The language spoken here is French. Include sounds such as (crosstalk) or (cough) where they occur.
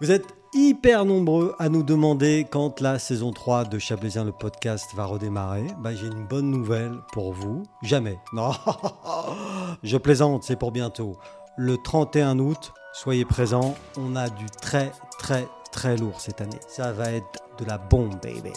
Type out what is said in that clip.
Vous êtes hyper nombreux à nous demander quand la saison 3 de Chablaisien le podcast va redémarrer. Bah, j'ai une bonne nouvelle pour vous. Jamais. (laughs) Non, je plaisante, c'est pour bientôt. Le 31 août, soyez présents. On a du très très très lourd cette année. Ça va être de la bombe, baby.